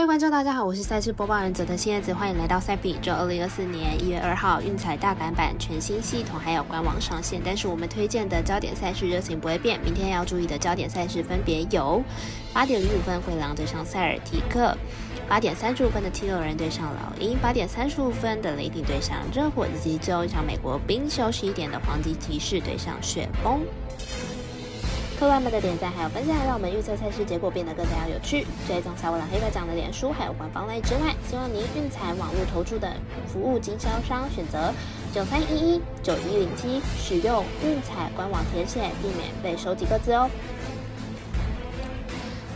各位观众，大家好，我是赛事播报员泽的新叶子，欢迎来到赛比周。二零二四年一月二号，运彩大改版，全新系统还有官网上线，但是我们推荐的焦点赛事热情不会变。明天要注意的焦点赛事分别有：八点零五分灰狼对上塞尔提克，八点三十五分的七六人对上老鹰，八点三十五分的雷霆对上热火，以及最后一场美国冰休十一点的黄金骑士对上雪崩。客官们的点赞还有分享，让我们预测赛事结果变得更加有趣。追踪小五郎黑白奖的脸书还有官方类之外，希望您运彩网络投注的服务经销商选择九三一一九一零七，使用运彩官网填写，避免被收集各自哦。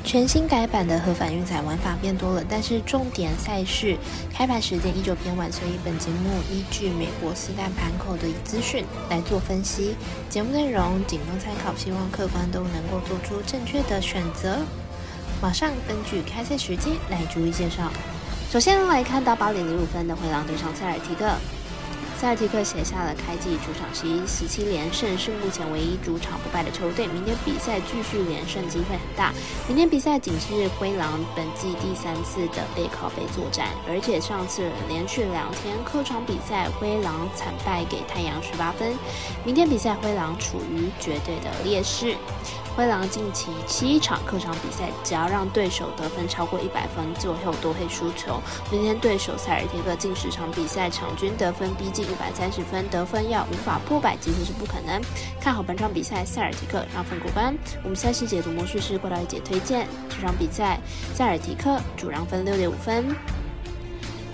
全新改版的合法运彩玩法变多了，但是重点赛事开盘时间依旧偏晚，所以本节目依据美国四大盘口的资讯来做分析。节目内容仅供参考，希望客观都能够做出正确的选择。马上根据开赛时间来逐一介绍。首先来看到八点零五分的灰狼对上塞尔提克。塞尔提克写下了开季主场十一十七连胜，是目前唯一主场不败的球队。明天比赛继续连胜机会很大。明天比赛仅是灰狼本季第三次的背靠背作战，而且上次连续两天客场比赛，灰狼惨败给太阳十八分。明天比赛灰狼处于绝对的劣势。灰狼近期七场客场比赛，只要让对手得分超过一百分，最后都会输球。明天对手塞尔提克近十场比赛场均得分逼近一百三十分，得分要无法破百几乎是不可能。看好本场比赛塞尔提克让分过关。我们赛事解读魔术师过来姐推荐这场比赛塞尔提克主让分六点五分。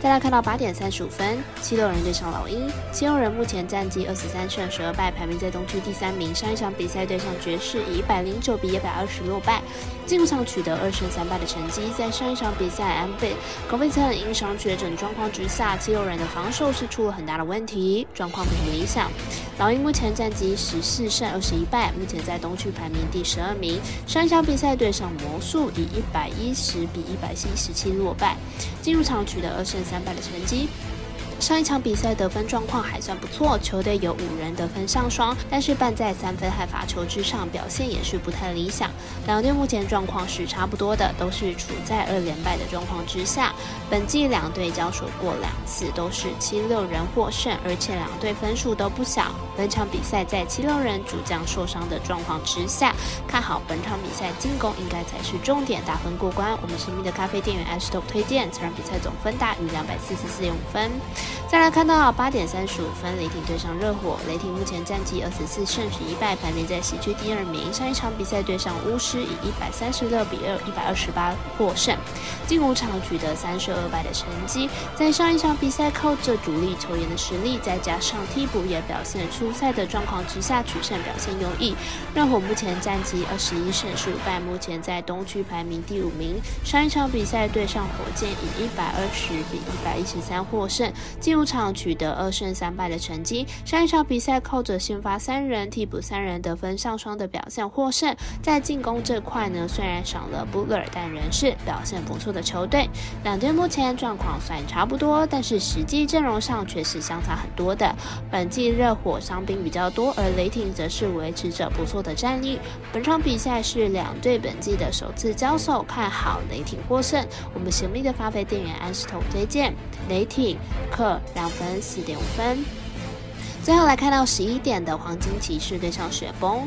再来看到八点三十五分，七六人对上老鹰。七六人目前战绩二十三胜十二败，排名在东区第三名。上一场比赛对上爵士，以一百零九比一百二十六败，进入场取得二胜三败的成绩。在上一场比赛安倍高费特因伤缺阵状况之下，七六人的防守是出了很大的问题，状况不理想。老鹰目前战绩十四胜二十一败，目前在东区排名第十二名。上一场比赛对上魔术，以一百一十比一百七十七落败，进入场取得二胜。三百的成绩。上一场比赛得分状况还算不错，球队有五人得分上双，但是半在三分和罚球之上表现也是不太理想。两队目前状况是差不多的，都是处在二连败的状况之下。本季两队交手过两次，都是七六人获胜，而且两队分数都不小。本场比赛在七六人主将受伤的状况之下，看好本场比赛进攻应该才是重点，打分过关。我们神秘的咖啡店员 Ashto 推荐，这场比赛总分大于两百四十四点五分。再来看到八点三十五分，雷霆对上热火。雷霆目前战绩二十四胜十一败，排名在西区第二名。上一场比赛对上巫师，以一百三十六比二一百二十八获胜，近五场取得三胜二败的成绩。在上一场比赛靠着主力球员的实力，再加上替补也表现出赛的状况之下，取胜表现优异。热火目前战绩二十一胜十五败，目前在东区排名第五名。上一场比赛对上火箭，以一百二十比一百一十三获胜，进入场取得二胜三败的成绩，上一场比赛靠着先发三人、替补三人得分上双的表现获胜。在进攻这块呢，虽然少了布勒，但仍是表现不错的球队。两队目前状况算差不多，但是实际阵容上却是相差很多的。本季热火伤兵比较多，而雷霆则是维持着不错的战力。本场比赛是两队本季的首次交手，看好雷霆获胜。我们神秘的发肥店员安石头推荐雷霆克。两分四点五分。最后来看到十一点的黄金骑士对上雪崩。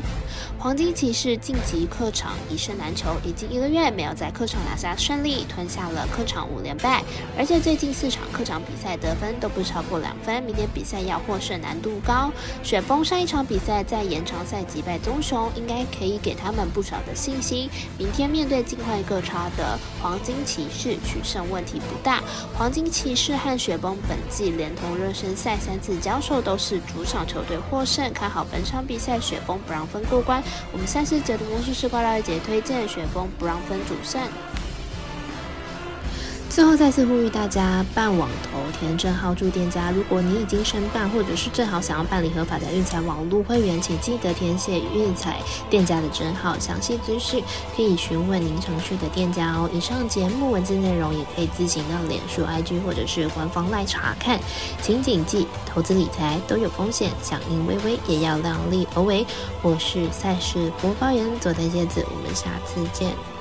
黄金骑士晋级客场一胜难求，已经一个月没有在客场拿下胜利，吞下了客场五连败，而且最近四场客场比赛得分都不超过两分。明天比赛要获胜难度高。雪崩上一场比赛在延长赛击败棕熊，应该可以给他们不少的信心。明天面对近况各差的黄金骑士，取胜问题不大。黄金骑士和雪崩本季连同热身赛三次交手都是。主场球队获胜，看好本场比赛雪崩不让分过关。我们赛事解读模式是挂到一节推荐雪崩不让分主胜。最后再次呼吁大家办网投填证号注店家。如果你已经申办，或者是正好想要办理合法的运彩网络会员，请记得填写运彩店家的证号。详细资讯可以询问您城市的店家哦。以上节目文字内容也可以自行到脸书 IG 或者是官方来查看。请谨记，投资理财都有风险，响应微微也要量力而为。我是赛事播报员佐藤叶子，我们下次见。